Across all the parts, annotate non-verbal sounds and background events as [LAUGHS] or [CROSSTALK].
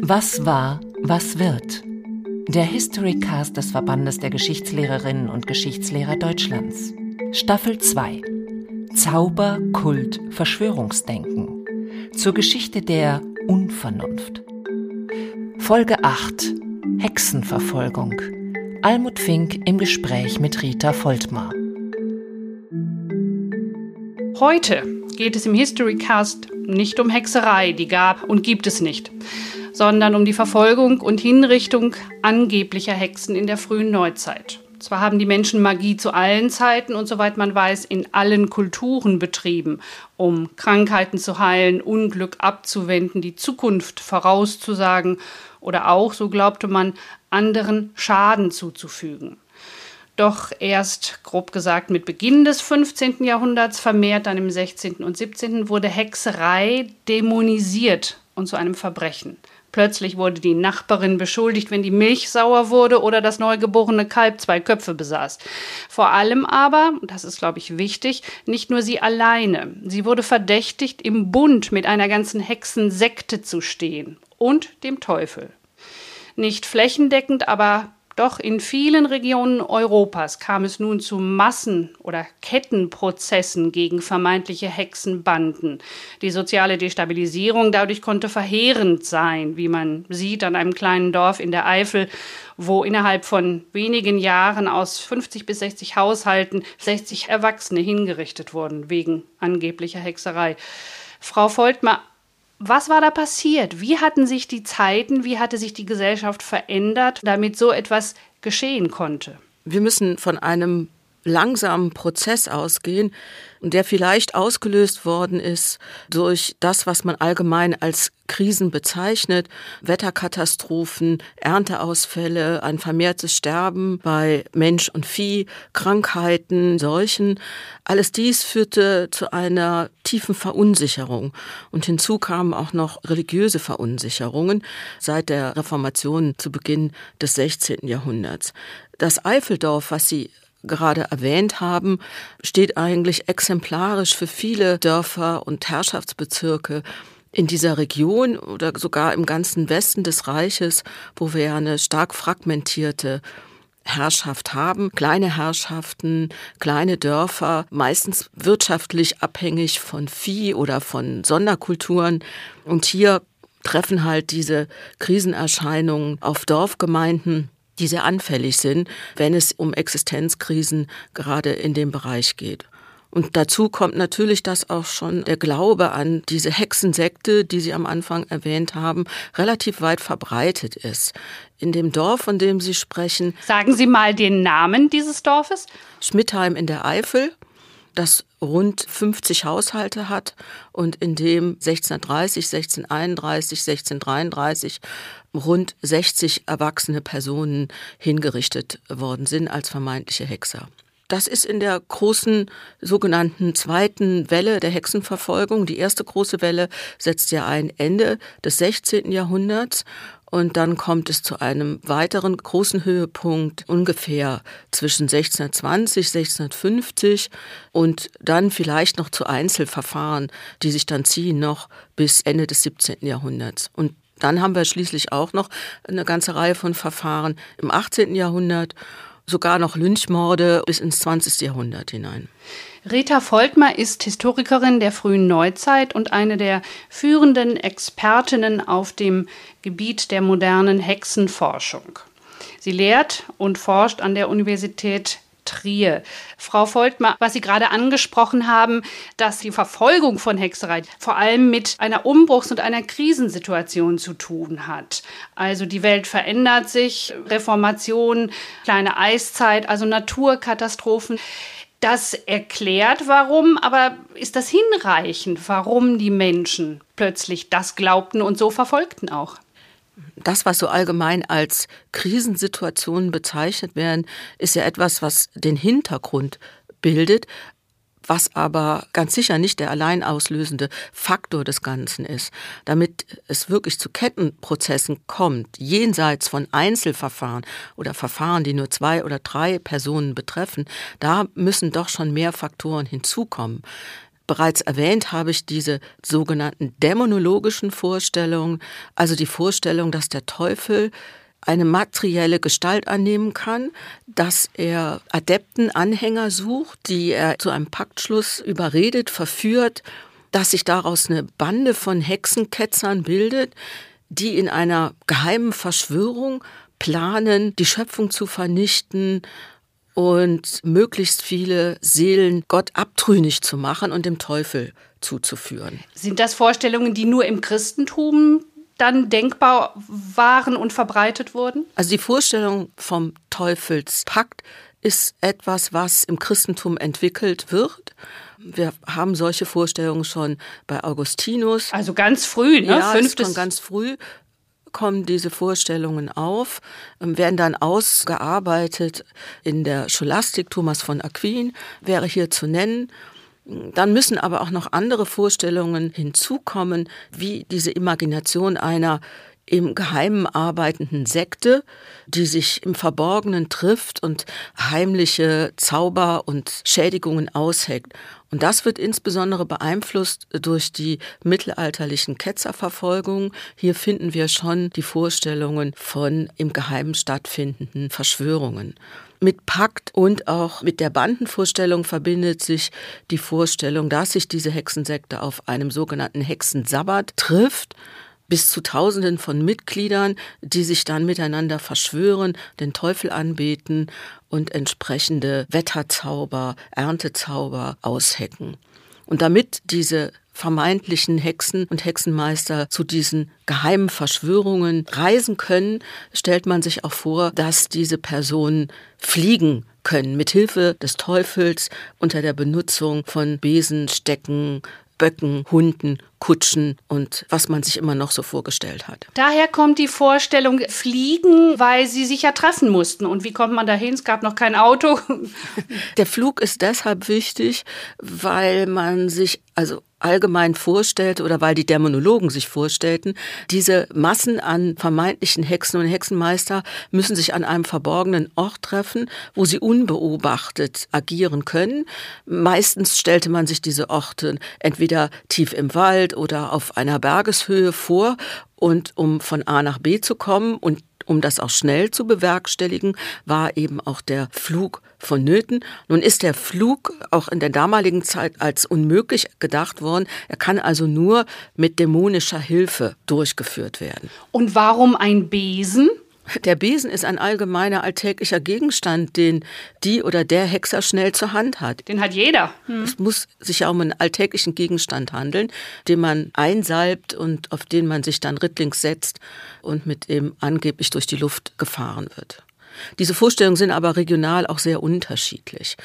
Was war, was wird? Der Historycast des Verbandes der Geschichtslehrerinnen und Geschichtslehrer Deutschlands. Staffel 2. Zauber, Kult, Verschwörungsdenken. Zur Geschichte der Unvernunft. Folge 8. Hexenverfolgung. Almut Fink im Gespräch mit Rita Voltmar. Heute geht es im Historycast nicht um Hexerei, die gab und gibt es nicht, sondern um die Verfolgung und Hinrichtung angeblicher Hexen in der frühen Neuzeit. Zwar haben die Menschen Magie zu allen Zeiten und soweit man weiß in allen Kulturen betrieben, um Krankheiten zu heilen, Unglück abzuwenden, die Zukunft vorauszusagen oder auch, so glaubte man, anderen Schaden zuzufügen. Doch erst, grob gesagt, mit Beginn des 15. Jahrhunderts, vermehrt dann im 16. und 17. wurde Hexerei dämonisiert und zu einem Verbrechen. Plötzlich wurde die Nachbarin beschuldigt, wenn die Milch sauer wurde oder das neugeborene Kalb zwei Köpfe besaß. Vor allem aber, das ist, glaube ich, wichtig, nicht nur sie alleine. Sie wurde verdächtigt, im Bund mit einer ganzen Hexensekte zu stehen und dem Teufel. Nicht flächendeckend, aber doch in vielen Regionen Europas kam es nun zu Massen- oder Kettenprozessen gegen vermeintliche Hexenbanden. Die soziale Destabilisierung dadurch konnte verheerend sein, wie man sieht an einem kleinen Dorf in der Eifel, wo innerhalb von wenigen Jahren aus 50 bis 60 Haushalten 60 Erwachsene hingerichtet wurden wegen angeblicher Hexerei. Frau Voltmar, was war da passiert? Wie hatten sich die Zeiten, wie hatte sich die Gesellschaft verändert, damit so etwas geschehen konnte? Wir müssen von einem langsamen Prozess ausgehen, der vielleicht ausgelöst worden ist durch das, was man allgemein als Krisen bezeichnet, Wetterkatastrophen, Ernteausfälle, ein vermehrtes Sterben bei Mensch und Vieh, Krankheiten, Seuchen. Alles dies führte zu einer tiefen Verunsicherung. Und hinzu kamen auch noch religiöse Verunsicherungen seit der Reformation zu Beginn des 16. Jahrhunderts. Das Eifeldorf, was Sie gerade erwähnt haben, steht eigentlich exemplarisch für viele Dörfer und Herrschaftsbezirke in dieser Region oder sogar im ganzen Westen des Reiches, wo wir ja eine stark fragmentierte Herrschaft haben, kleine Herrschaften, kleine Dörfer, meistens wirtschaftlich abhängig von Vieh oder von Sonderkulturen. Und hier treffen halt diese Krisenerscheinungen auf Dorfgemeinden die sehr anfällig sind, wenn es um Existenzkrisen gerade in dem Bereich geht. Und dazu kommt natürlich, dass auch schon der Glaube an diese Hexensekte, die Sie am Anfang erwähnt haben, relativ weit verbreitet ist. In dem Dorf, von dem Sie sprechen. Sagen Sie mal den Namen dieses Dorfes? Schmidtheim in der Eifel das rund 50 Haushalte hat und in dem 1630, 1631, 1633 rund 60 erwachsene Personen hingerichtet worden sind als vermeintliche Hexer. Das ist in der großen sogenannten zweiten Welle der Hexenverfolgung. Die erste große Welle setzt ja ein Ende des 16. Jahrhunderts und dann kommt es zu einem weiteren großen Höhepunkt ungefähr zwischen 1620, 1650 und dann vielleicht noch zu Einzelverfahren, die sich dann ziehen noch bis Ende des 17. Jahrhunderts. Und dann haben wir schließlich auch noch eine ganze Reihe von Verfahren im 18. Jahrhundert, sogar noch Lynchmorde bis ins 20. Jahrhundert hinein. Rita Voltmer ist Historikerin der frühen Neuzeit und eine der führenden Expertinnen auf dem Gebiet der modernen Hexenforschung. Sie lehrt und forscht an der Universität Trier. Frau Voltmar, was Sie gerade angesprochen haben, dass die Verfolgung von Hexerei vor allem mit einer Umbruchs- und einer Krisensituation zu tun hat. Also die Welt verändert sich, Reformation, kleine Eiszeit, also Naturkatastrophen. Das erklärt, warum, aber ist das hinreichend, warum die Menschen plötzlich das glaubten und so verfolgten auch? Das, was so allgemein als Krisensituationen bezeichnet werden, ist ja etwas, was den Hintergrund bildet, was aber ganz sicher nicht der allein auslösende Faktor des Ganzen ist. Damit es wirklich zu Kettenprozessen kommt, jenseits von Einzelverfahren oder Verfahren, die nur zwei oder drei Personen betreffen, da müssen doch schon mehr Faktoren hinzukommen. Bereits erwähnt habe ich diese sogenannten dämonologischen Vorstellungen, also die Vorstellung, dass der Teufel eine materielle Gestalt annehmen kann, dass er Adepten, Anhänger sucht, die er zu einem Paktschluss überredet, verführt, dass sich daraus eine Bande von Hexenketzern bildet, die in einer geheimen Verschwörung planen, die Schöpfung zu vernichten und möglichst viele Seelen Gott abtrünnig zu machen und dem Teufel zuzuführen. Sind das Vorstellungen, die nur im Christentum dann denkbar waren und verbreitet wurden? Also die Vorstellung vom Teufelspakt ist etwas, was im Christentum entwickelt wird. Wir haben solche Vorstellungen schon bei Augustinus. Also ganz früh, ne? Ja, Fünftes. schon ganz früh kommen diese Vorstellungen auf, werden dann ausgearbeitet in der Scholastik. Thomas von Aquin wäre hier zu nennen. Dann müssen aber auch noch andere Vorstellungen hinzukommen, wie diese Imagination einer im Geheimen arbeitenden Sekte, die sich im Verborgenen trifft und heimliche Zauber und Schädigungen ausheckt. Und das wird insbesondere beeinflusst durch die mittelalterlichen Ketzerverfolgungen. Hier finden wir schon die Vorstellungen von im Geheimen stattfindenden Verschwörungen. Mit Pakt und auch mit der Bandenvorstellung verbindet sich die Vorstellung, dass sich diese Hexensekte auf einem sogenannten Hexensabbat trifft bis zu Tausenden von Mitgliedern, die sich dann miteinander verschwören, den Teufel anbeten und entsprechende Wetterzauber, Erntezauber aushecken. Und damit diese vermeintlichen Hexen und Hexenmeister zu diesen geheimen Verschwörungen reisen können, stellt man sich auch vor, dass diese Personen fliegen können mit Hilfe des Teufels unter der Benutzung von Besen, Stecken, Böcken, Hunden, Kutschen und was man sich immer noch so vorgestellt hat. Daher kommt die Vorstellung Fliegen, weil sie sich ja treffen mussten. Und wie kommt man dahin? Es gab noch kein Auto. [LAUGHS] Der Flug ist deshalb wichtig, weil man sich also allgemein vorstellte oder weil die Dämonologen sich vorstellten, diese Massen an vermeintlichen Hexen und Hexenmeister müssen sich an einem verborgenen Ort treffen, wo sie unbeobachtet agieren können. Meistens stellte man sich diese Orte entweder tief im Wald oder auf einer Bergeshöhe vor und um von A nach B zu kommen und um das auch schnell zu bewerkstelligen, war eben auch der Flug vonnöten. Nun ist der Flug auch in der damaligen Zeit als unmöglich gedacht worden. Er kann also nur mit dämonischer Hilfe durchgeführt werden. Und warum ein Besen? Der Besen ist ein allgemeiner alltäglicher Gegenstand, den die oder der Hexer schnell zur Hand hat. Den hat jeder. Hm. Es muss sich ja um einen alltäglichen Gegenstand handeln, den man einsalbt und auf den man sich dann rittlings setzt und mit dem angeblich durch die Luft gefahren wird. Diese Vorstellungen sind aber regional auch sehr unterschiedlich.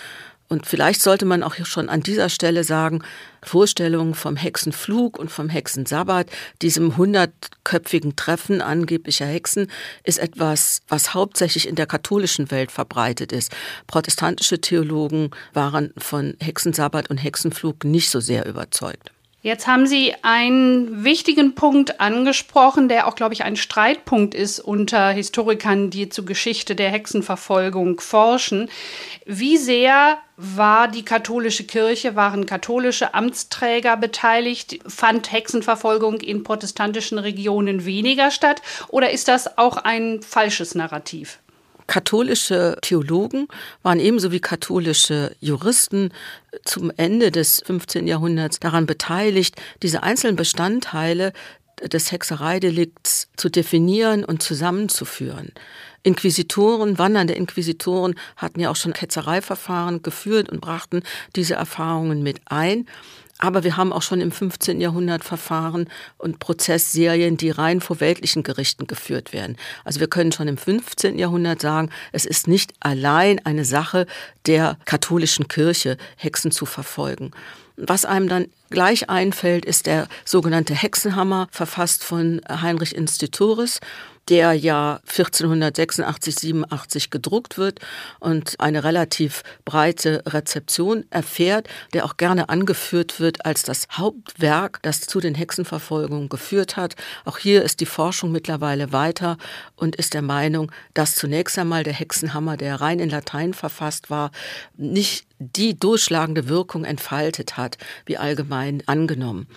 Und vielleicht sollte man auch schon an dieser Stelle sagen, Vorstellungen vom Hexenflug und vom Hexensabbat, diesem hundertköpfigen Treffen angeblicher Hexen, ist etwas, was hauptsächlich in der katholischen Welt verbreitet ist. Protestantische Theologen waren von Hexensabbat und Hexenflug nicht so sehr überzeugt. Jetzt haben Sie einen wichtigen Punkt angesprochen, der auch, glaube ich, ein Streitpunkt ist unter Historikern, die zur Geschichte der Hexenverfolgung forschen. Wie sehr war die katholische Kirche, waren katholische Amtsträger beteiligt? Fand Hexenverfolgung in protestantischen Regionen weniger statt? Oder ist das auch ein falsches Narrativ? Katholische Theologen waren ebenso wie katholische Juristen zum Ende des 15. Jahrhunderts daran beteiligt, diese einzelnen Bestandteile des Hexereidelikts zu definieren und zusammenzuführen. Inquisitoren, wandernde Inquisitoren hatten ja auch schon Ketzereiverfahren geführt und brachten diese Erfahrungen mit ein. Aber wir haben auch schon im 15. Jahrhundert Verfahren und Prozessserien, die rein vor weltlichen Gerichten geführt werden. Also wir können schon im 15. Jahrhundert sagen, es ist nicht allein eine Sache der katholischen Kirche, Hexen zu verfolgen. Was einem dann gleich einfällt, ist der sogenannte Hexenhammer, verfasst von Heinrich Instituris der ja 1486, 87 gedruckt wird und eine relativ breite Rezeption erfährt, der auch gerne angeführt wird als das Hauptwerk, das zu den Hexenverfolgungen geführt hat. Auch hier ist die Forschung mittlerweile weiter und ist der Meinung, dass zunächst einmal der Hexenhammer, der rein in Latein verfasst war, nicht die durchschlagende Wirkung entfaltet hat, wie allgemein angenommen.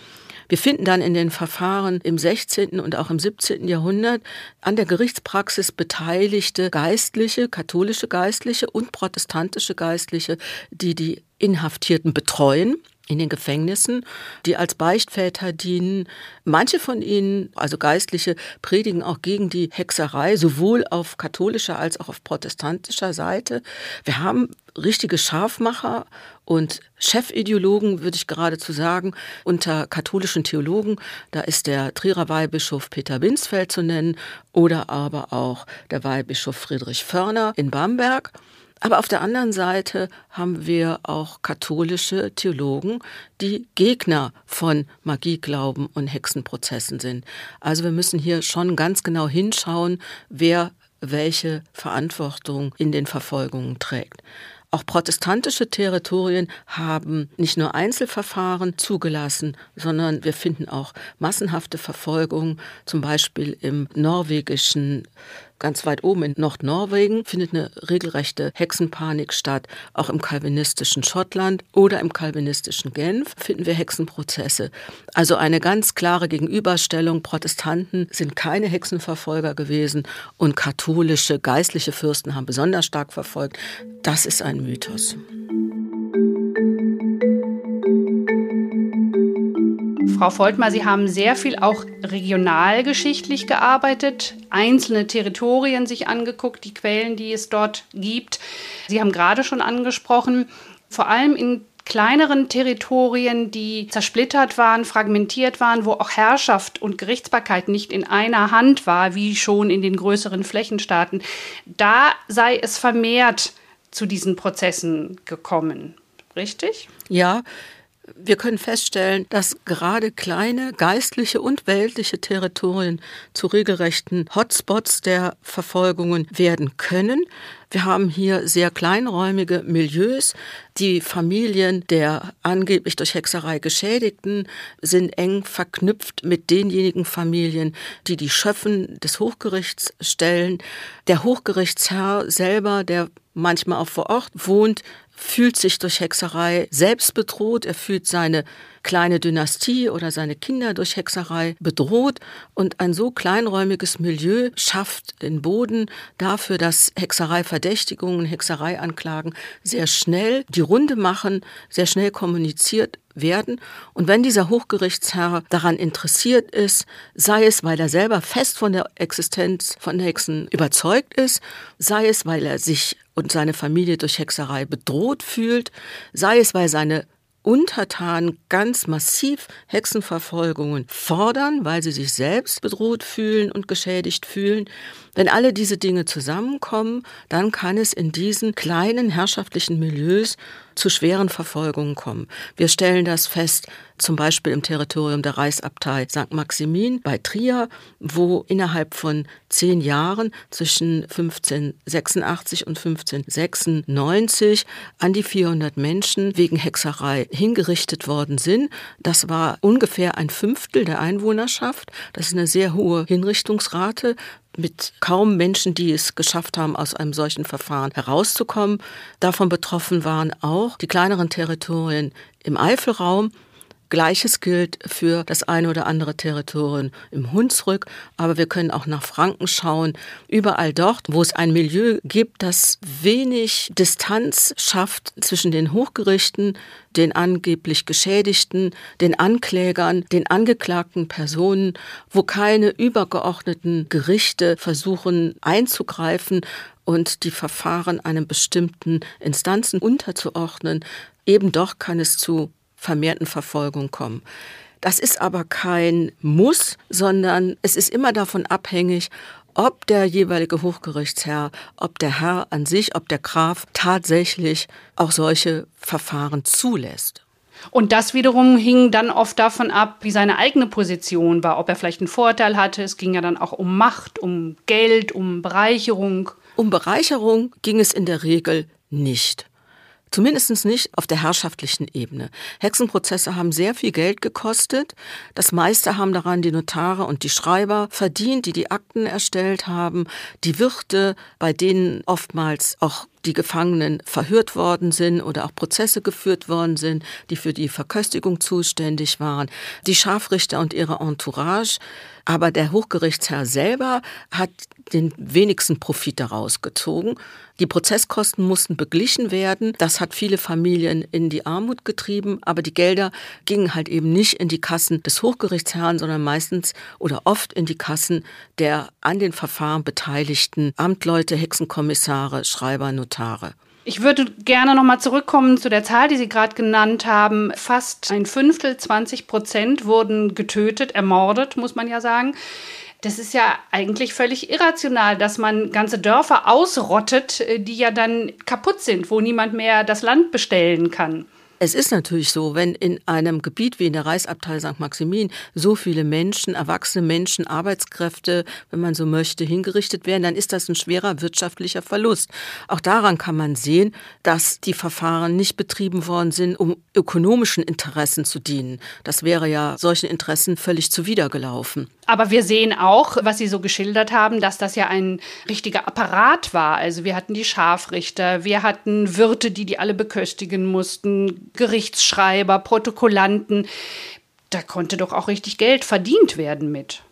Wir finden dann in den Verfahren im 16. und auch im 17. Jahrhundert an der Gerichtspraxis beteiligte Geistliche, katholische Geistliche und protestantische Geistliche, die die Inhaftierten betreuen in den Gefängnissen, die als Beichtväter dienen. Manche von ihnen, also Geistliche, predigen auch gegen die Hexerei, sowohl auf katholischer als auch auf protestantischer Seite. Wir haben richtige Scharfmacher und Chefideologen, würde ich geradezu sagen, unter katholischen Theologen. Da ist der Trierer Weihbischof Peter Winsfeld zu nennen oder aber auch der Weihbischof Friedrich Förner in Bamberg. Aber auf der anderen Seite haben wir auch katholische Theologen, die Gegner von Magieglauben und Hexenprozessen sind. Also wir müssen hier schon ganz genau hinschauen, wer welche Verantwortung in den Verfolgungen trägt. Auch protestantische Territorien haben nicht nur Einzelverfahren zugelassen, sondern wir finden auch massenhafte Verfolgungen, zum Beispiel im norwegischen Ganz weit oben in Nordnorwegen findet eine regelrechte Hexenpanik statt. Auch im kalvinistischen Schottland oder im kalvinistischen Genf finden wir Hexenprozesse. Also eine ganz klare Gegenüberstellung. Protestanten sind keine Hexenverfolger gewesen und katholische geistliche Fürsten haben besonders stark verfolgt. Das ist ein Mythos. Frau Voltmar, Sie haben sehr viel auch regionalgeschichtlich gearbeitet, einzelne Territorien sich angeguckt, die Quellen, die es dort gibt. Sie haben gerade schon angesprochen, vor allem in kleineren Territorien, die zersplittert waren, fragmentiert waren, wo auch Herrschaft und Gerichtsbarkeit nicht in einer Hand war, wie schon in den größeren Flächenstaaten, da sei es vermehrt zu diesen Prozessen gekommen. Richtig? Ja, wir können feststellen, dass gerade kleine geistliche und weltliche Territorien zu regelrechten Hotspots der Verfolgungen werden können. Wir haben hier sehr kleinräumige Milieus. Die Familien der angeblich durch Hexerei Geschädigten sind eng verknüpft mit denjenigen Familien, die die Schöffen des Hochgerichts stellen. Der Hochgerichtsherr selber, der manchmal auch vor Ort wohnt, fühlt sich durch Hexerei selbst bedroht, er fühlt seine kleine Dynastie oder seine Kinder durch Hexerei bedroht. Und ein so kleinräumiges Milieu schafft den Boden dafür, dass Hexereiverdächtigungen, Hexereianklagen sehr schnell die Runde machen, sehr schnell kommuniziert werden. Und wenn dieser Hochgerichtsherr daran interessiert ist, sei es, weil er selber fest von der Existenz von Hexen überzeugt ist, sei es, weil er sich und seine Familie durch Hexerei bedroht fühlt, sei es, weil seine Untertanen ganz massiv Hexenverfolgungen fordern, weil sie sich selbst bedroht fühlen und geschädigt fühlen. Wenn alle diese Dinge zusammenkommen, dann kann es in diesen kleinen herrschaftlichen Milieus zu schweren Verfolgungen kommen. Wir stellen das fest, zum Beispiel im Territorium der Reichsabtei St. Maximin bei Trier, wo innerhalb von zehn Jahren zwischen 1586 und 1596 an die 400 Menschen wegen Hexerei hingerichtet worden sind. Das war ungefähr ein Fünftel der Einwohnerschaft. Das ist eine sehr hohe Hinrichtungsrate mit kaum Menschen, die es geschafft haben, aus einem solchen Verfahren herauszukommen. Davon betroffen waren auch die kleineren Territorien im Eifelraum. Gleiches gilt für das eine oder andere Territorium im Hunsrück, aber wir können auch nach Franken schauen. Überall dort, wo es ein Milieu gibt, das wenig Distanz schafft zwischen den Hochgerichten, den angeblich Geschädigten, den Anklägern, den angeklagten Personen, wo keine übergeordneten Gerichte versuchen einzugreifen und die Verfahren einem bestimmten Instanzen unterzuordnen, eben doch kann es zu vermehrten Verfolgung kommen. Das ist aber kein Muss, sondern es ist immer davon abhängig, ob der jeweilige Hochgerichtsherr, ob der Herr an sich, ob der Graf tatsächlich auch solche Verfahren zulässt. Und das wiederum hing dann oft davon ab, wie seine eigene Position war, ob er vielleicht einen Vorteil hatte. Es ging ja dann auch um Macht, um Geld, um Bereicherung. Um Bereicherung ging es in der Regel nicht. Zumindest nicht auf der herrschaftlichen Ebene. Hexenprozesse haben sehr viel Geld gekostet. Das meiste haben daran die Notare und die Schreiber verdient, die die Akten erstellt haben, die Wirte, bei denen oftmals auch die Gefangenen verhört worden sind oder auch Prozesse geführt worden sind, die für die Verköstigung zuständig waren, die Scharfrichter und ihre Entourage. Aber der Hochgerichtsherr selber hat den wenigsten Profit daraus gezogen. Die Prozesskosten mussten beglichen werden. Das hat viele Familien in die Armut getrieben. Aber die Gelder gingen halt eben nicht in die Kassen des Hochgerichtsherrn, sondern meistens oder oft in die Kassen der an den Verfahren beteiligten Amtleute, Hexenkommissare, Schreiber, Notare. Ich würde gerne nochmal zurückkommen zu der Zahl, die Sie gerade genannt haben. Fast ein Fünftel, 20 Prozent wurden getötet, ermordet, muss man ja sagen. Das ist ja eigentlich völlig irrational, dass man ganze Dörfer ausrottet, äh, die ja dann kaputt sind, wo niemand mehr das Land bestellen kann. Es ist natürlich so, wenn in einem Gebiet wie in der Reichsabtei St. Maximin so viele Menschen, erwachsene Menschen, Arbeitskräfte, wenn man so möchte, hingerichtet werden, dann ist das ein schwerer wirtschaftlicher Verlust. Auch daran kann man sehen, dass die Verfahren nicht betrieben worden sind, um ökonomischen Interessen zu dienen. Das wäre ja solchen Interessen völlig zuwidergelaufen. Aber wir sehen auch, was Sie so geschildert haben, dass das ja ein richtiger Apparat war. Also wir hatten die Scharfrichter, wir hatten Wirte, die die alle beköstigen mussten, Gerichtsschreiber, Protokollanten. Da konnte doch auch richtig Geld verdient werden mit.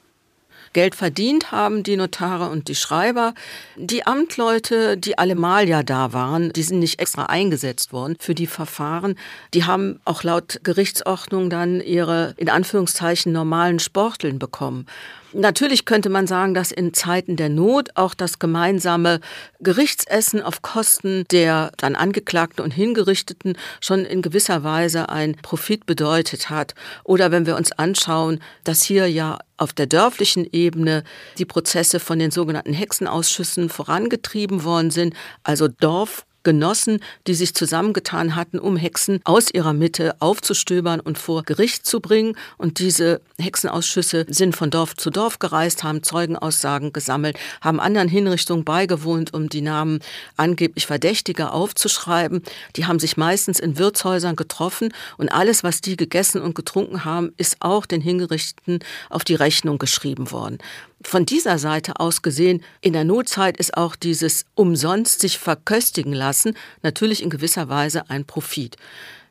Geld verdient haben, die Notare und die Schreiber. Die Amtleute, die allemal ja da waren, die sind nicht extra eingesetzt worden für die Verfahren. Die haben auch laut Gerichtsordnung dann ihre in Anführungszeichen normalen Sporteln bekommen. Natürlich könnte man sagen, dass in Zeiten der Not auch das gemeinsame Gerichtsessen auf Kosten der dann Angeklagten und Hingerichteten schon in gewisser Weise ein Profit bedeutet hat. Oder wenn wir uns anschauen, dass hier ja auf der dörflichen Ebene die Prozesse von den sogenannten Hexenausschüssen vorangetrieben worden sind, also Dorf Genossen, die sich zusammengetan hatten, um Hexen aus ihrer Mitte aufzustöbern und vor Gericht zu bringen. Und diese Hexenausschüsse sind von Dorf zu Dorf gereist, haben Zeugenaussagen gesammelt, haben anderen Hinrichtungen beigewohnt, um die Namen angeblich Verdächtiger aufzuschreiben. Die haben sich meistens in Wirtshäusern getroffen und alles, was die gegessen und getrunken haben, ist auch den Hingerichteten auf die Rechnung geschrieben worden. Von dieser Seite aus gesehen, in der Notzeit ist auch dieses umsonst sich verköstigen lassen natürlich in gewisser Weise ein Profit.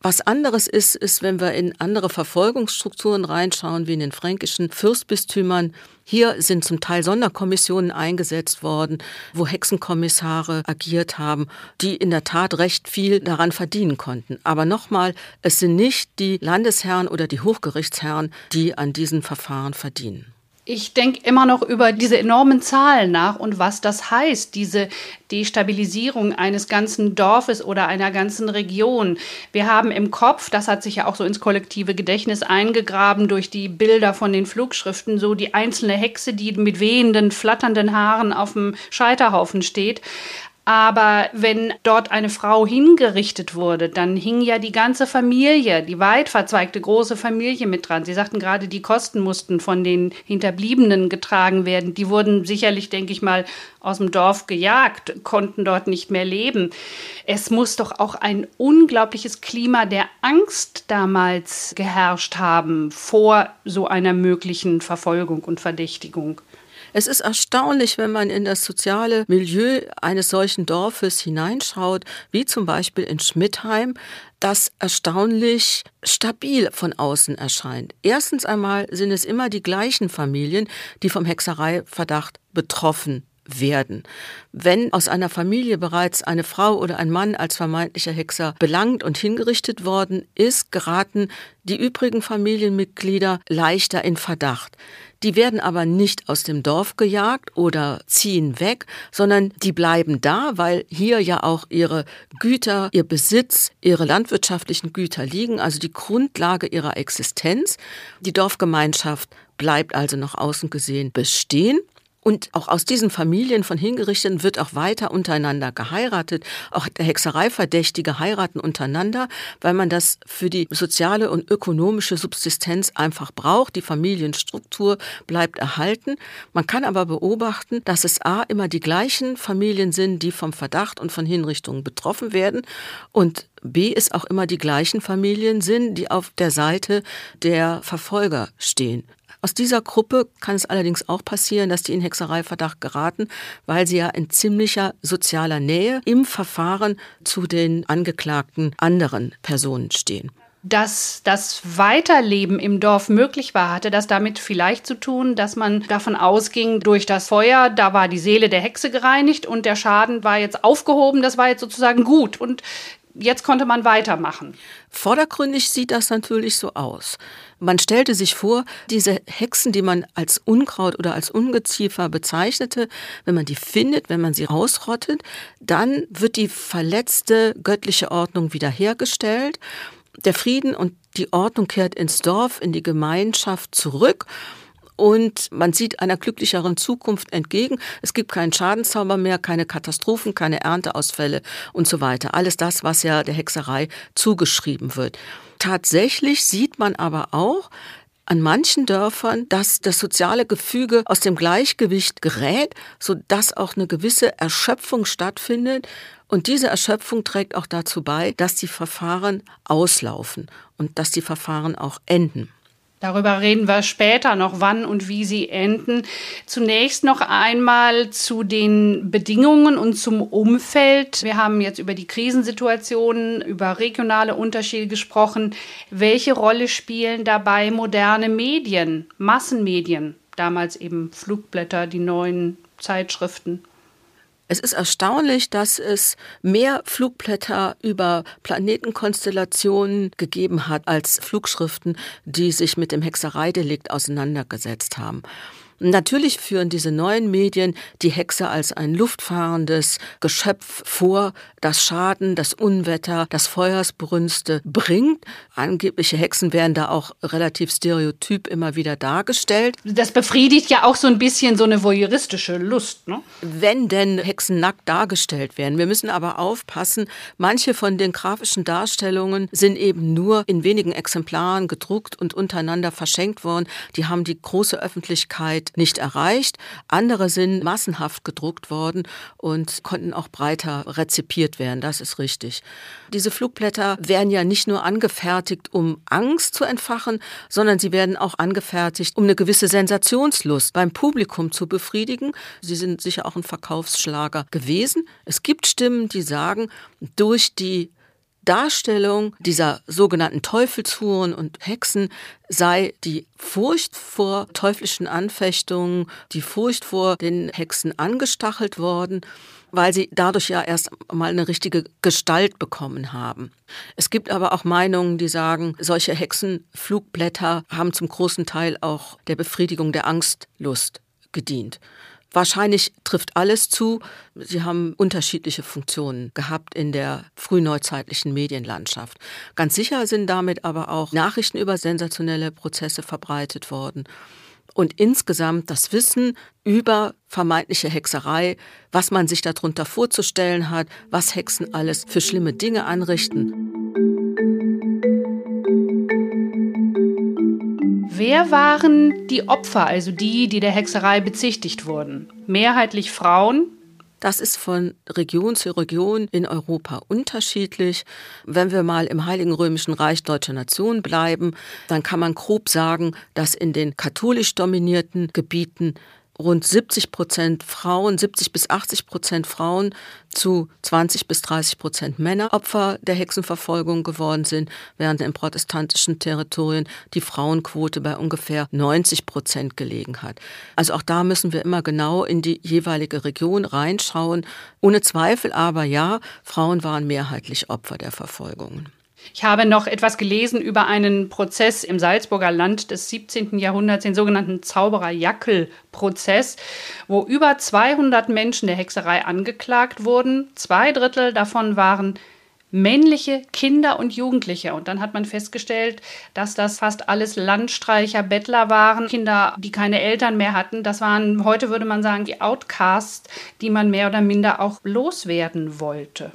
Was anderes ist, ist, wenn wir in andere Verfolgungsstrukturen reinschauen, wie in den fränkischen Fürstbistümern. Hier sind zum Teil Sonderkommissionen eingesetzt worden, wo Hexenkommissare agiert haben, die in der Tat recht viel daran verdienen konnten. Aber nochmal, es sind nicht die Landesherren oder die Hochgerichtsherren, die an diesen Verfahren verdienen. Ich denke immer noch über diese enormen Zahlen nach und was das heißt, diese Destabilisierung eines ganzen Dorfes oder einer ganzen Region. Wir haben im Kopf, das hat sich ja auch so ins kollektive Gedächtnis eingegraben durch die Bilder von den Flugschriften, so die einzelne Hexe, die mit wehenden, flatternden Haaren auf dem Scheiterhaufen steht. Aber wenn dort eine Frau hingerichtet wurde, dann hing ja die ganze Familie, die weit verzweigte große Familie mit dran. Sie sagten gerade, die Kosten mussten von den Hinterbliebenen getragen werden. Die wurden sicherlich, denke ich mal, aus dem Dorf gejagt, konnten dort nicht mehr leben. Es muss doch auch ein unglaubliches Klima der Angst damals geherrscht haben vor so einer möglichen Verfolgung und Verdächtigung. Es ist erstaunlich, wenn man in das soziale Milieu eines solchen Dorfes hineinschaut, wie zum Beispiel in Schmidtheim, das erstaunlich stabil von außen erscheint. Erstens einmal sind es immer die gleichen Familien, die vom Hexereiverdacht betroffen werden. Wenn aus einer Familie bereits eine Frau oder ein Mann als vermeintlicher Hexer belangt und hingerichtet worden ist, geraten die übrigen Familienmitglieder leichter in Verdacht. Die werden aber nicht aus dem Dorf gejagt oder ziehen weg, sondern die bleiben da, weil hier ja auch ihre Güter, ihr Besitz, ihre landwirtschaftlichen Güter liegen, also die Grundlage ihrer Existenz. Die Dorfgemeinschaft bleibt also nach außen gesehen bestehen. Und auch aus diesen Familien von Hingerichteten wird auch weiter untereinander geheiratet. Auch der Hexereiverdächtige heiraten untereinander, weil man das für die soziale und ökonomische Subsistenz einfach braucht. Die Familienstruktur bleibt erhalten. Man kann aber beobachten, dass es A immer die gleichen Familien sind, die vom Verdacht und von Hinrichtungen betroffen werden. Und B ist auch immer die gleichen Familien sind, die auf der Seite der Verfolger stehen. Aus dieser Gruppe kann es allerdings auch passieren, dass die in Hexereiverdacht geraten, weil sie ja in ziemlicher sozialer Nähe im Verfahren zu den angeklagten anderen Personen stehen. Dass das Weiterleben im Dorf möglich war, hatte das damit vielleicht zu tun, dass man davon ausging, durch das Feuer, da war die Seele der Hexe gereinigt und der Schaden war jetzt aufgehoben, das war jetzt sozusagen gut. Und jetzt konnte man weitermachen. Vordergründig sieht das natürlich so aus. Man stellte sich vor, diese Hexen, die man als Unkraut oder als Ungeziefer bezeichnete, wenn man die findet, wenn man sie rausrottet, dann wird die verletzte göttliche Ordnung wiederhergestellt der Frieden und die Ordnung kehrt ins Dorf, in die Gemeinschaft zurück und man sieht einer glücklicheren Zukunft entgegen. Es gibt keinen Schadenszauber mehr, keine Katastrophen, keine Ernteausfälle und so weiter. Alles das, was ja der Hexerei zugeschrieben wird. Tatsächlich sieht man aber auch, an manchen Dörfern, dass das soziale Gefüge aus dem Gleichgewicht gerät, sodass auch eine gewisse Erschöpfung stattfindet und diese Erschöpfung trägt auch dazu bei, dass die Verfahren auslaufen und dass die Verfahren auch enden. Darüber reden wir später noch, wann und wie sie enden. Zunächst noch einmal zu den Bedingungen und zum Umfeld. Wir haben jetzt über die Krisensituationen, über regionale Unterschiede gesprochen. Welche Rolle spielen dabei moderne Medien, Massenmedien? Damals eben Flugblätter, die neuen Zeitschriften. Es ist erstaunlich, dass es mehr Flugblätter über Planetenkonstellationen gegeben hat als Flugschriften, die sich mit dem Hexereidelikt auseinandergesetzt haben. Natürlich führen diese neuen Medien die Hexe als ein luftfahrendes Geschöpf vor, das Schaden, das Unwetter, das Feuersbrünste bringt. Angebliche Hexen werden da auch relativ stereotyp immer wieder dargestellt. Das befriedigt ja auch so ein bisschen so eine voyeuristische Lust, ne? Wenn denn Hexen nackt dargestellt werden. Wir müssen aber aufpassen, manche von den grafischen Darstellungen sind eben nur in wenigen Exemplaren gedruckt und untereinander verschenkt worden. Die haben die große Öffentlichkeit nicht erreicht. Andere sind massenhaft gedruckt worden und konnten auch breiter rezipiert werden. Das ist richtig. Diese Flugblätter werden ja nicht nur angefertigt, um Angst zu entfachen, sondern sie werden auch angefertigt, um eine gewisse Sensationslust beim Publikum zu befriedigen. Sie sind sicher auch ein Verkaufsschlager gewesen. Es gibt Stimmen, die sagen, durch die Darstellung dieser sogenannten Teufelshuren und Hexen sei die Furcht vor teuflischen Anfechtungen, die Furcht vor den Hexen angestachelt worden, weil sie dadurch ja erst mal eine richtige Gestalt bekommen haben. Es gibt aber auch Meinungen, die sagen, solche Hexenflugblätter haben zum großen Teil auch der Befriedigung der Angstlust gedient. Wahrscheinlich trifft alles zu. Sie haben unterschiedliche Funktionen gehabt in der frühneuzeitlichen Medienlandschaft. Ganz sicher sind damit aber auch Nachrichten über sensationelle Prozesse verbreitet worden. Und insgesamt das Wissen über vermeintliche Hexerei, was man sich darunter vorzustellen hat, was Hexen alles für schlimme Dinge anrichten. Wer waren die Opfer, also die, die der Hexerei bezichtigt wurden? Mehrheitlich Frauen, das ist von Region zu Region in Europa unterschiedlich. Wenn wir mal im Heiligen Römischen Reich Deutscher Nation bleiben, dann kann man grob sagen, dass in den katholisch dominierten Gebieten rund 70 Prozent Frauen, 70 bis 80 Prozent Frauen zu 20 bis 30 Prozent Männer Opfer der Hexenverfolgung geworden sind, während in protestantischen Territorien die Frauenquote bei ungefähr 90 Prozent gelegen hat. Also auch da müssen wir immer genau in die jeweilige Region reinschauen. Ohne Zweifel aber ja, Frauen waren mehrheitlich Opfer der Verfolgungen. Ich habe noch etwas gelesen über einen Prozess im Salzburger Land des 17. Jahrhunderts, den sogenannten Zauberer-Jackel-Prozess, wo über 200 Menschen der Hexerei angeklagt wurden. Zwei Drittel davon waren männliche Kinder und Jugendliche. Und dann hat man festgestellt, dass das fast alles Landstreicher, Bettler waren, Kinder, die keine Eltern mehr hatten. Das waren, heute würde man sagen, die Outcasts, die man mehr oder minder auch loswerden wollte.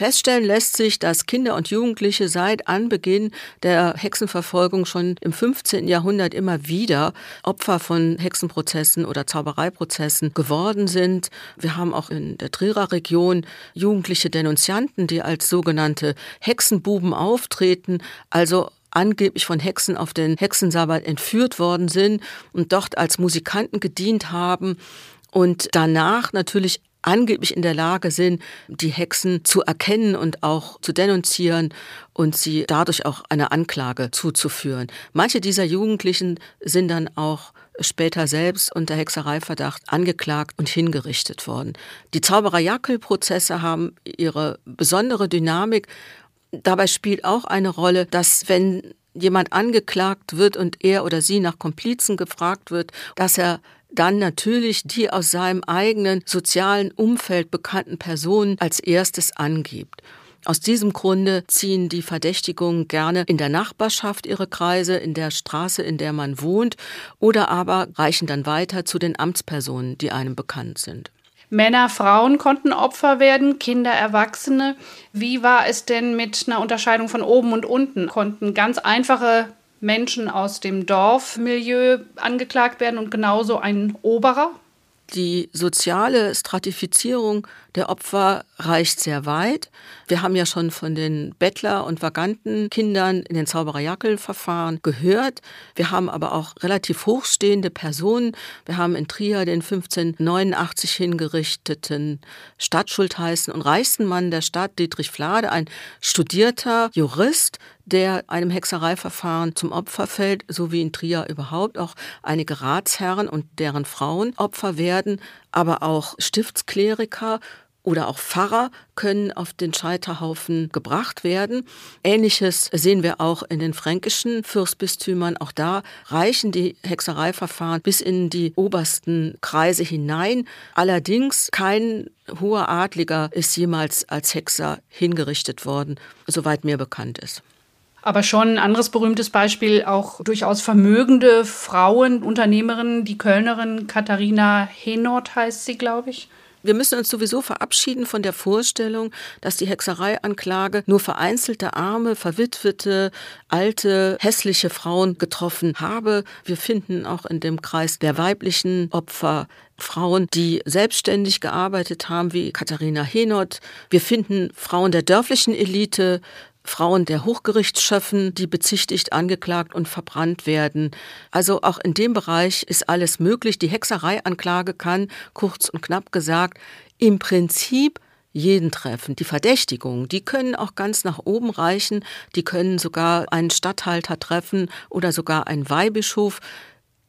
Feststellen lässt sich, dass Kinder und Jugendliche seit Anbeginn der Hexenverfolgung schon im 15. Jahrhundert immer wieder Opfer von Hexenprozessen oder Zaubereiprozessen geworden sind. Wir haben auch in der Trierer Region jugendliche Denunzianten, die als sogenannte Hexenbuben auftreten, also angeblich von Hexen auf den Hexensabbat entführt worden sind und dort als Musikanten gedient haben und danach natürlich angeblich in der Lage sind, die Hexen zu erkennen und auch zu denunzieren und sie dadurch auch eine Anklage zuzuführen. Manche dieser Jugendlichen sind dann auch später selbst unter Hexereiverdacht angeklagt und hingerichtet worden. Die Zauberer-Jackel-Prozesse haben ihre besondere Dynamik. Dabei spielt auch eine Rolle, dass wenn jemand angeklagt wird und er oder sie nach Komplizen gefragt wird, dass er dann natürlich die aus seinem eigenen sozialen Umfeld bekannten Personen als erstes angibt. Aus diesem Grunde ziehen die Verdächtigungen gerne in der Nachbarschaft ihre Kreise, in der Straße, in der man wohnt, oder aber reichen dann weiter zu den Amtspersonen, die einem bekannt sind. Männer, Frauen konnten Opfer werden, Kinder, Erwachsene. Wie war es denn mit einer Unterscheidung von oben und unten? Konnten ganz einfache Menschen aus dem Dorfmilieu angeklagt werden und genauso ein Oberer? Die soziale Stratifizierung der Opfer reicht sehr weit. Wir haben ja schon von den Bettler- und Vagantenkindern in den Zaubererjackel-Verfahren gehört. Wir haben aber auch relativ hochstehende Personen. Wir haben in Trier den 1589 hingerichteten Stadtschultheißen und reichsten Mann der Stadt, Dietrich Flade, ein studierter Jurist, der einem Hexereiverfahren zum Opfer fällt, so wie in Trier überhaupt auch einige Ratsherren und deren Frauen Opfer werden, aber auch Stiftskleriker oder auch Pfarrer können auf den Scheiterhaufen gebracht werden. Ähnliches sehen wir auch in den fränkischen Fürstbistümern. Auch da reichen die Hexereiverfahren bis in die obersten Kreise hinein. Allerdings kein hoher Adliger ist jemals als Hexer hingerichtet worden, soweit mir bekannt ist. Aber schon ein anderes berühmtes Beispiel, auch durchaus vermögende Frauen, Unternehmerinnen, die Kölnerin Katharina Henort heißt sie, glaube ich. Wir müssen uns sowieso verabschieden von der Vorstellung, dass die Hexereianklage nur vereinzelte arme, verwitwete, alte, hässliche Frauen getroffen habe. Wir finden auch in dem Kreis der weiblichen Opfer Frauen, die selbstständig gearbeitet haben, wie Katharina Henot. Wir finden Frauen der dörflichen Elite, Frauen der Hochgerichtsschöffen, die bezichtigt, angeklagt und verbrannt werden. Also auch in dem Bereich ist alles möglich. Die Hexereianklage kann, kurz und knapp gesagt, im Prinzip jeden treffen. Die Verdächtigungen, die können auch ganz nach oben reichen. Die können sogar einen Statthalter treffen oder sogar einen Weihbischof.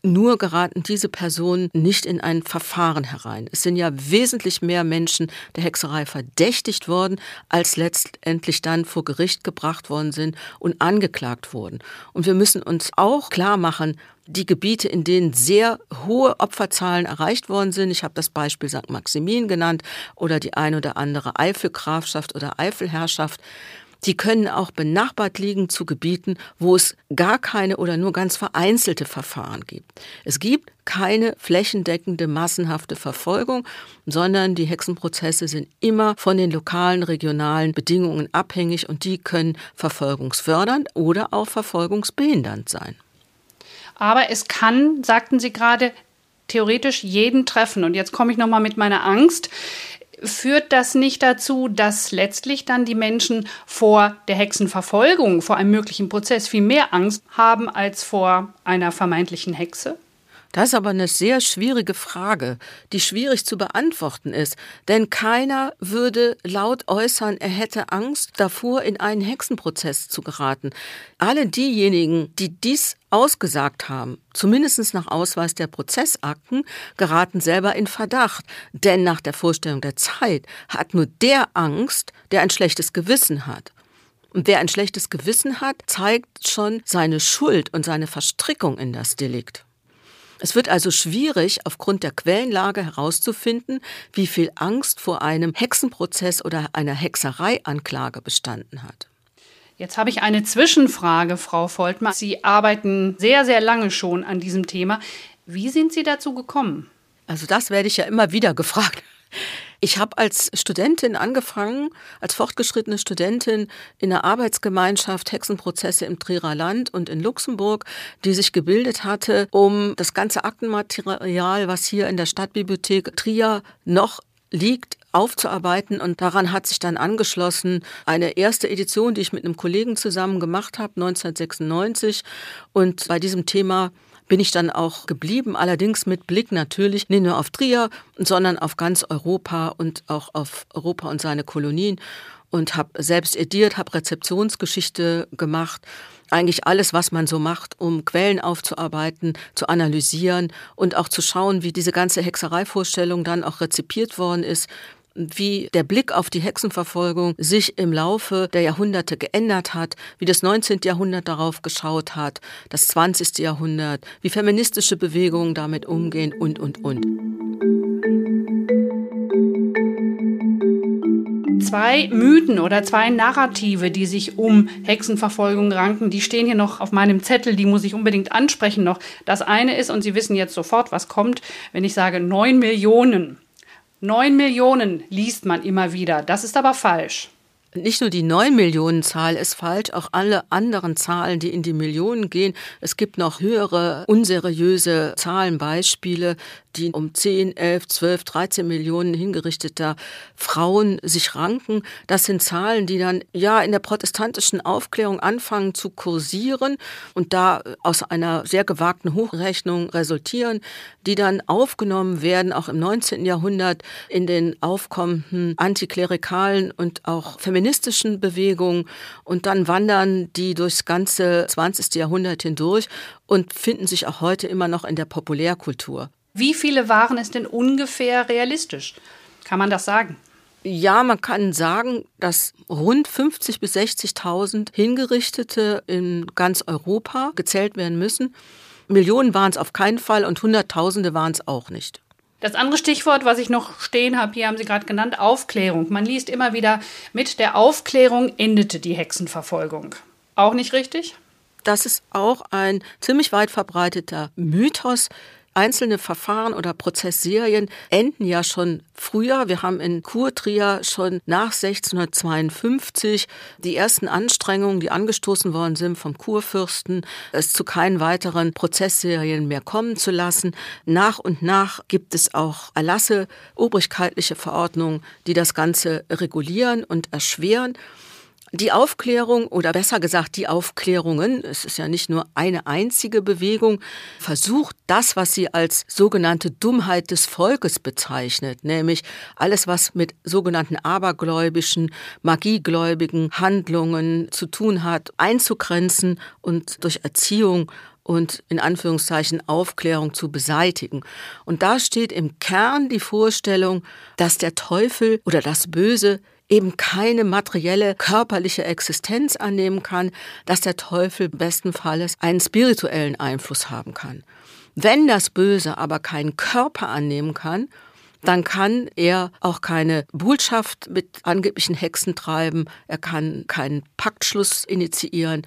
Nur geraten diese Personen nicht in ein Verfahren herein. Es sind ja wesentlich mehr Menschen der Hexerei verdächtigt worden, als letztendlich dann vor Gericht gebracht worden sind und angeklagt wurden. Und wir müssen uns auch klar machen, die Gebiete, in denen sehr hohe Opferzahlen erreicht worden sind, ich habe das Beispiel St. Maximin genannt oder die ein oder andere Eifelgrafschaft oder Eifelherrschaft, die können auch benachbart liegen zu Gebieten, wo es gar keine oder nur ganz vereinzelte Verfahren gibt. Es gibt keine flächendeckende, massenhafte Verfolgung, sondern die Hexenprozesse sind immer von den lokalen, regionalen Bedingungen abhängig und die können verfolgungsfördernd oder auch verfolgungsbehindernd sein. Aber es kann, sagten Sie gerade, theoretisch jeden treffen. Und jetzt komme ich nochmal mit meiner Angst führt das nicht dazu, dass letztlich dann die Menschen vor der Hexenverfolgung, vor einem möglichen Prozess viel mehr Angst haben als vor einer vermeintlichen Hexe? Das ist aber eine sehr schwierige Frage, die schwierig zu beantworten ist. Denn keiner würde laut äußern, er hätte Angst davor, in einen Hexenprozess zu geraten. Alle diejenigen, die dies ausgesagt haben, zumindest nach Ausweis der Prozessakten, geraten selber in Verdacht. Denn nach der Vorstellung der Zeit hat nur der Angst, der ein schlechtes Gewissen hat. Und wer ein schlechtes Gewissen hat, zeigt schon seine Schuld und seine Verstrickung in das Delikt. Es wird also schwierig, aufgrund der Quellenlage herauszufinden, wie viel Angst vor einem Hexenprozess oder einer Hexereianklage bestanden hat. Jetzt habe ich eine Zwischenfrage, Frau Voltmann. Sie arbeiten sehr, sehr lange schon an diesem Thema. Wie sind Sie dazu gekommen? Also das werde ich ja immer wieder gefragt. Ich habe als Studentin angefangen, als fortgeschrittene Studentin in der Arbeitsgemeinschaft Hexenprozesse im Trierer Land und in Luxemburg, die sich gebildet hatte, um das ganze Aktenmaterial, was hier in der Stadtbibliothek Trier noch liegt, aufzuarbeiten. Und daran hat sich dann angeschlossen eine erste Edition, die ich mit einem Kollegen zusammen gemacht habe, 1996. Und bei diesem Thema bin ich dann auch geblieben, allerdings mit Blick natürlich nicht nur auf Trier, sondern auf ganz Europa und auch auf Europa und seine Kolonien und habe selbst ediert, habe Rezeptionsgeschichte gemacht. Eigentlich alles, was man so macht, um Quellen aufzuarbeiten, zu analysieren und auch zu schauen, wie diese ganze Hexereivorstellung dann auch rezipiert worden ist, wie der Blick auf die Hexenverfolgung sich im Laufe der Jahrhunderte geändert hat, wie das 19. Jahrhundert darauf geschaut hat, das 20. Jahrhundert, wie feministische Bewegungen damit umgehen und, und, und. Zwei Mythen oder zwei Narrative, die sich um Hexenverfolgung ranken, die stehen hier noch auf meinem Zettel, die muss ich unbedingt ansprechen noch. Das eine ist, und Sie wissen jetzt sofort, was kommt, wenn ich sage neun Millionen. Neun Millionen liest man immer wieder. Das ist aber falsch. Nicht nur die 9 Millionen Zahl ist falsch, auch alle anderen Zahlen, die in die Millionen gehen. Es gibt noch höhere, unseriöse Zahlenbeispiele, die um 10, 11, 12, 13 Millionen hingerichteter Frauen sich ranken. Das sind Zahlen, die dann ja in der protestantischen Aufklärung anfangen zu kursieren und da aus einer sehr gewagten Hochrechnung resultieren, die dann aufgenommen werden, auch im 19. Jahrhundert in den aufkommenden antiklerikalen und auch feministischen feministischen Bewegungen und dann wandern die durchs ganze 20. Jahrhundert hindurch und finden sich auch heute immer noch in der Populärkultur. Wie viele waren es denn ungefähr realistisch? Kann man das sagen? Ja, man kann sagen, dass rund 50 bis 60.000 Hingerichtete in ganz Europa gezählt werden müssen. Millionen waren es auf keinen Fall und Hunderttausende waren es auch nicht. Das andere Stichwort, was ich noch stehen habe, hier haben Sie gerade genannt, Aufklärung. Man liest immer wieder, mit der Aufklärung endete die Hexenverfolgung. Auch nicht richtig? Das ist auch ein ziemlich weit verbreiteter Mythos. Einzelne Verfahren oder Prozessserien enden ja schon früher. Wir haben in Kurtrier schon nach 1652 die ersten Anstrengungen, die angestoßen worden sind vom Kurfürsten, es zu keinen weiteren Prozessserien mehr kommen zu lassen. Nach und nach gibt es auch Erlasse, obrigkeitliche Verordnungen, die das Ganze regulieren und erschweren. Die Aufklärung oder besser gesagt die Aufklärungen, es ist ja nicht nur eine einzige Bewegung, versucht das, was sie als sogenannte Dummheit des Volkes bezeichnet, nämlich alles, was mit sogenannten abergläubischen, magiegläubigen Handlungen zu tun hat, einzugrenzen und durch Erziehung und in Anführungszeichen Aufklärung zu beseitigen. Und da steht im Kern die Vorstellung, dass der Teufel oder das Böse eben keine materielle körperliche Existenz annehmen kann, dass der Teufel bestenfalls einen spirituellen Einfluss haben kann. Wenn das Böse aber keinen Körper annehmen kann, dann kann er auch keine Buhlschaft mit angeblichen Hexen treiben, er kann keinen Paktschluss initiieren.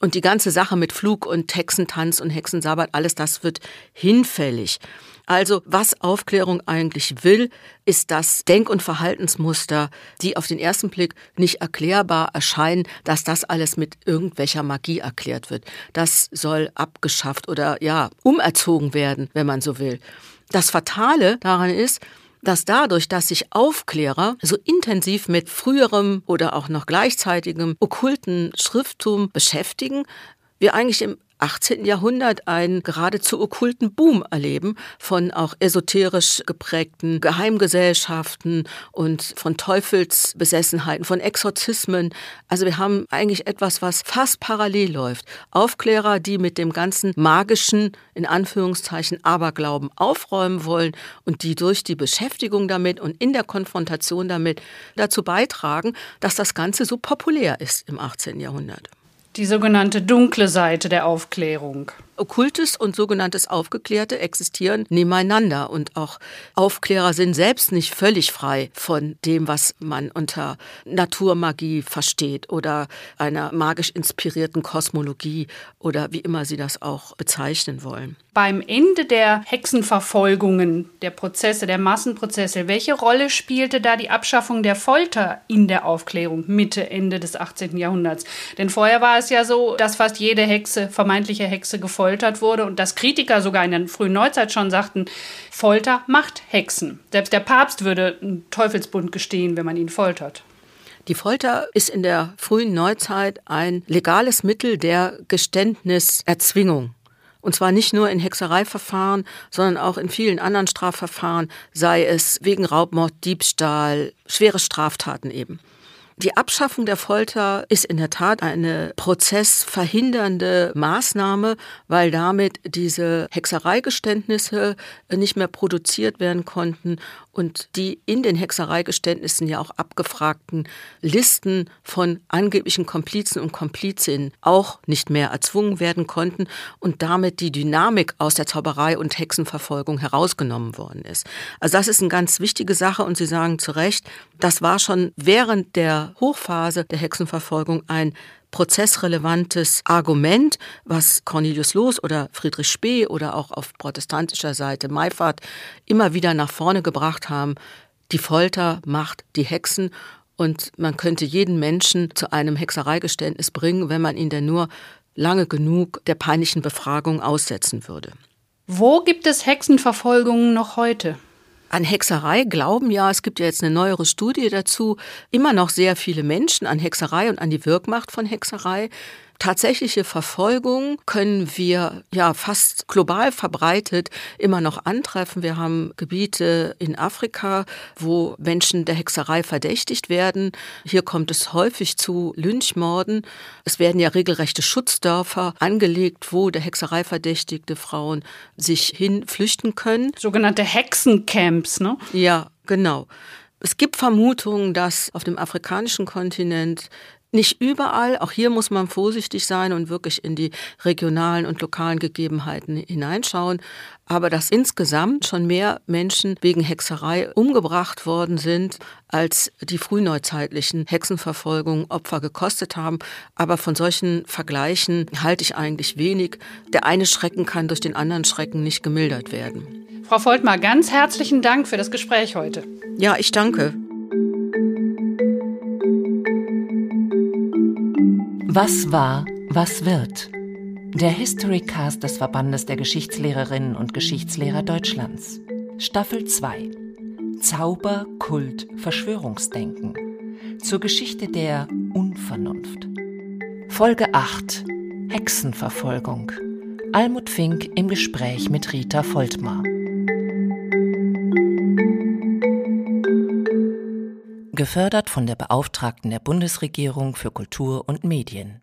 Und die ganze Sache mit Flug und Hexentanz und Hexensabbat, alles das wird hinfällig. Also was Aufklärung eigentlich will, ist das Denk- und Verhaltensmuster, die auf den ersten Blick nicht erklärbar erscheinen, dass das alles mit irgendwelcher Magie erklärt wird. Das soll abgeschafft oder ja, umerzogen werden, wenn man so will. Das Fatale daran ist, dass dadurch, dass sich Aufklärer so intensiv mit früherem oder auch noch gleichzeitigem okkulten Schrifttum beschäftigen, wir eigentlich im 18. Jahrhundert einen geradezu okkulten Boom erleben von auch esoterisch geprägten Geheimgesellschaften und von Teufelsbesessenheiten, von Exorzismen. Also wir haben eigentlich etwas, was fast parallel läuft. Aufklärer, die mit dem ganzen magischen, in Anführungszeichen, Aberglauben aufräumen wollen und die durch die Beschäftigung damit und in der Konfrontation damit dazu beitragen, dass das Ganze so populär ist im 18. Jahrhundert. Die sogenannte dunkle Seite der Aufklärung. Okkultes und sogenanntes Aufgeklärte existieren nebeneinander und auch Aufklärer sind selbst nicht völlig frei von dem, was man unter Naturmagie versteht oder einer magisch inspirierten Kosmologie oder wie immer sie das auch bezeichnen wollen. Beim Ende der Hexenverfolgungen, der Prozesse, der Massenprozesse, welche Rolle spielte da die Abschaffung der Folter in der Aufklärung Mitte, Ende des 18. Jahrhunderts? Denn vorher war es ja so, dass fast jede Hexe, vermeintliche Hexe gefoltert gefoltert wurde und dass Kritiker sogar in der frühen Neuzeit schon sagten, Folter macht Hexen. Selbst der Papst würde einen Teufelsbund gestehen, wenn man ihn foltert. Die Folter ist in der frühen Neuzeit ein legales Mittel der Geständniserzwingung. Und zwar nicht nur in Hexereiverfahren, sondern auch in vielen anderen Strafverfahren, sei es wegen Raubmord, Diebstahl, schwere Straftaten eben. Die Abschaffung der Folter ist in der Tat eine prozessverhindernde Maßnahme, weil damit diese Hexereigeständnisse nicht mehr produziert werden konnten und die in den Hexereigeständnissen ja auch abgefragten Listen von angeblichen Komplizen und Komplizinnen auch nicht mehr erzwungen werden konnten und damit die Dynamik aus der Zauberei und Hexenverfolgung herausgenommen worden ist. Also das ist eine ganz wichtige Sache und Sie sagen zu Recht, das war schon während der Hochphase der Hexenverfolgung ein prozessrelevantes Argument, was Cornelius Loos oder Friedrich Spee oder auch auf protestantischer Seite Meifert immer wieder nach vorne gebracht haben. Die Folter macht die Hexen und man könnte jeden Menschen zu einem Hexereigeständnis bringen, wenn man ihn denn nur lange genug der peinlichen Befragung aussetzen würde. Wo gibt es Hexenverfolgungen noch heute? An Hexerei glauben ja, es gibt ja jetzt eine neuere Studie dazu, immer noch sehr viele Menschen an Hexerei und an die Wirkmacht von Hexerei. Tatsächliche Verfolgung können wir ja fast global verbreitet immer noch antreffen. Wir haben Gebiete in Afrika, wo Menschen der Hexerei verdächtigt werden. Hier kommt es häufig zu Lynchmorden. Es werden ja regelrechte Schutzdörfer angelegt, wo der Hexerei verdächtigte Frauen sich hinflüchten können. Sogenannte Hexencamps, ne? Ja, genau. Es gibt Vermutungen, dass auf dem afrikanischen Kontinent nicht überall, auch hier muss man vorsichtig sein und wirklich in die regionalen und lokalen Gegebenheiten hineinschauen, aber dass insgesamt schon mehr Menschen wegen Hexerei umgebracht worden sind, als die frühneuzeitlichen Hexenverfolgungen Opfer gekostet haben. Aber von solchen Vergleichen halte ich eigentlich wenig. Der eine Schrecken kann durch den anderen Schrecken nicht gemildert werden. Frau Voltmar, ganz herzlichen Dank für das Gespräch heute. Ja, ich danke. Was war, was wird? Der Historycast des Verbandes der Geschichtslehrerinnen und Geschichtslehrer Deutschlands. Staffel 2. Zauber, Kult, Verschwörungsdenken. Zur Geschichte der Unvernunft. Folge 8. Hexenverfolgung. Almut Fink im Gespräch mit Rita Voltmar. Gefördert von der Beauftragten der Bundesregierung für Kultur und Medien.